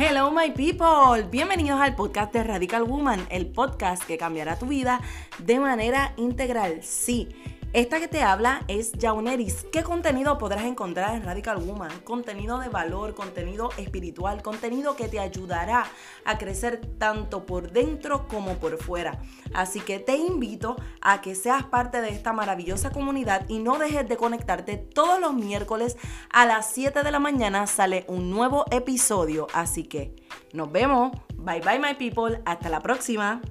Hello my people, bienvenidos al podcast de Radical Woman, el podcast que cambiará tu vida de manera integral. Sí, esta que te habla es Jauneris. ¿Qué contenido podrás encontrar en Radical Woman? Contenido de valor, contenido espiritual, contenido que te ayudará a crecer tanto por dentro como por fuera. Así que te invito a que seas parte de esta maravillosa comunidad y no dejes de conectarte todos los miércoles a las 7 de la mañana sale un nuevo episodio. Así que nos vemos. Bye bye my people. Hasta la próxima.